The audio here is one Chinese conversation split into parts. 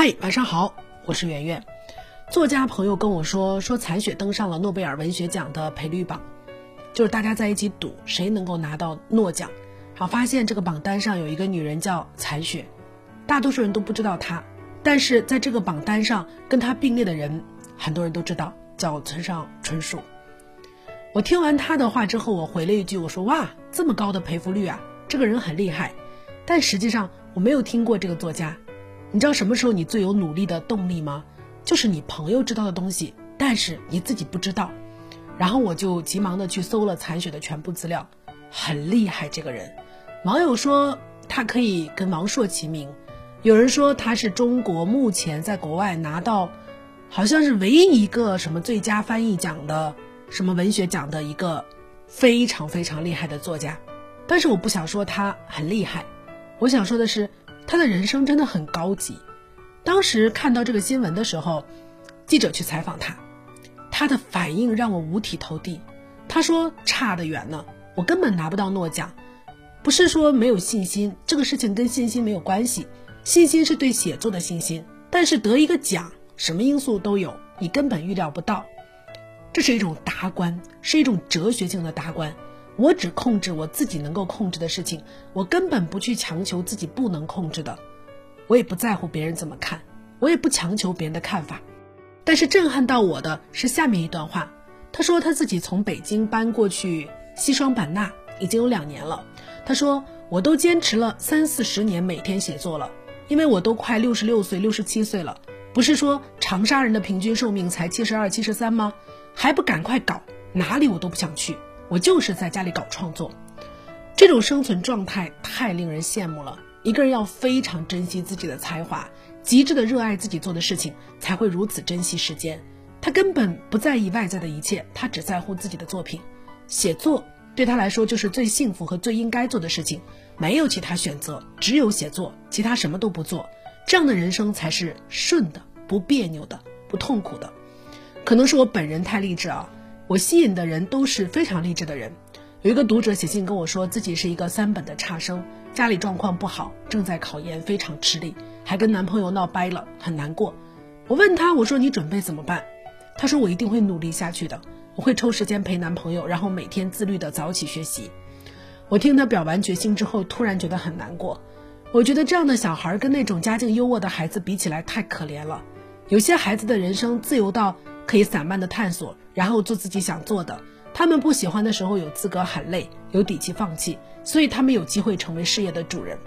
嗨，晚上好，我是圆圆。作家朋友跟我说，说残雪登上了诺贝尔文学奖的赔率榜，就是大家在一起赌谁能够拿到诺奖。好，发现这个榜单上有一个女人叫残雪，大多数人都不知道她，但是在这个榜单上跟她并列的人，很多人都知道，叫村上春树。我听完他的话之后，我回了一句，我说哇，这么高的赔付率啊，这个人很厉害。但实际上我没有听过这个作家。你知道什么时候你最有努力的动力吗？就是你朋友知道的东西，但是你自己不知道。然后我就急忙的去搜了残雪的全部资料，很厉害这个人。网友说他可以跟王朔齐名，有人说他是中国目前在国外拿到，好像是唯一一个什么最佳翻译奖的什么文学奖的一个非常非常厉害的作家。但是我不想说他很厉害，我想说的是。他的人生真的很高级。当时看到这个新闻的时候，记者去采访他，他的反应让我五体投地。他说：“差得远呢，我根本拿不到诺奖。不是说没有信心，这个事情跟信心没有关系。信心是对写作的信心，但是得一个奖，什么因素都有，你根本预料不到。这是一种达观，是一种哲学性的达观。”我只控制我自己能够控制的事情，我根本不去强求自己不能控制的，我也不在乎别人怎么看，我也不强求别人的看法。但是震撼到我的是下面一段话，他说他自己从北京搬过去西双版纳已经有两年了，他说我都坚持了三四十年每天写作了，因为我都快六十六岁、六十七岁了，不是说长沙人的平均寿命才七十二、七十三吗？还不赶快搞，哪里我都不想去。我就是在家里搞创作，这种生存状态太令人羡慕了。一个人要非常珍惜自己的才华，极致的热爱自己做的事情，才会如此珍惜时间。他根本不在意外在的一切，他只在乎自己的作品。写作对他来说就是最幸福和最应该做的事情，没有其他选择，只有写作，其他什么都不做。这样的人生才是顺的，不别扭的，不痛苦的。可能是我本人太励志啊。我吸引的人都是非常励志的人。有一个读者写信跟我说，自己是一个三本的差生，家里状况不好，正在考研，非常吃力，还跟男朋友闹掰了，很难过。我问他，我说你准备怎么办？他说我一定会努力下去的，我会抽时间陪男朋友，然后每天自律的早起学习。我听他表完决心之后，突然觉得很难过。我觉得这样的小孩跟那种家境优渥的孩子比起来太可怜了。有些孩子的人生自由到。可以散漫的探索，然后做自己想做的。他们不喜欢的时候有资格喊累，有底气放弃，所以他们有机会成为事业的主人。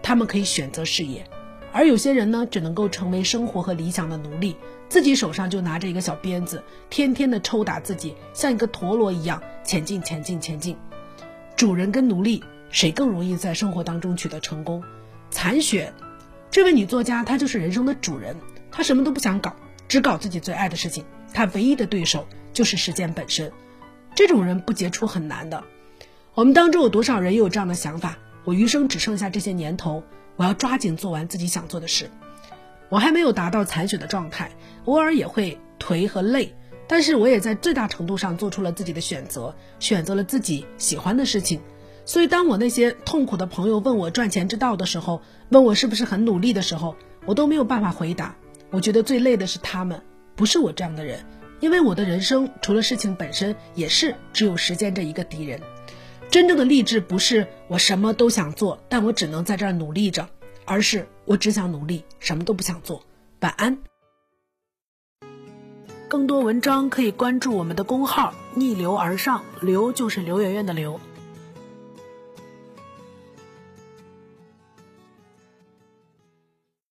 他们可以选择事业，而有些人呢，只能够成为生活和理想的奴隶，自己手上就拿着一个小鞭子，天天的抽打自己，像一个陀螺一样前进，前进，前进。主人跟奴隶，谁更容易在生活当中取得成功？残雪，这位女作家，她就是人生的主人，她什么都不想搞，只搞自己最爱的事情。他唯一的对手就是时间本身，这种人不杰出很难的。我们当中有多少人有这样的想法？我余生只剩下这些年头，我要抓紧做完自己想做的事。我还没有达到残血的状态，偶尔也会颓和累，但是我也在最大程度上做出了自己的选择，选择了自己喜欢的事情。所以，当我那些痛苦的朋友问我赚钱之道的时候，问我是不是很努力的时候，我都没有办法回答。我觉得最累的是他们。不是我这样的人，因为我的人生除了事情本身，也是只有时间这一个敌人。真正的励志不是我什么都想做，但我只能在这儿努力着，而是我只想努力，什么都不想做。晚安。更多文章可以关注我们的公号“逆流而上”，流就是刘媛媛的流。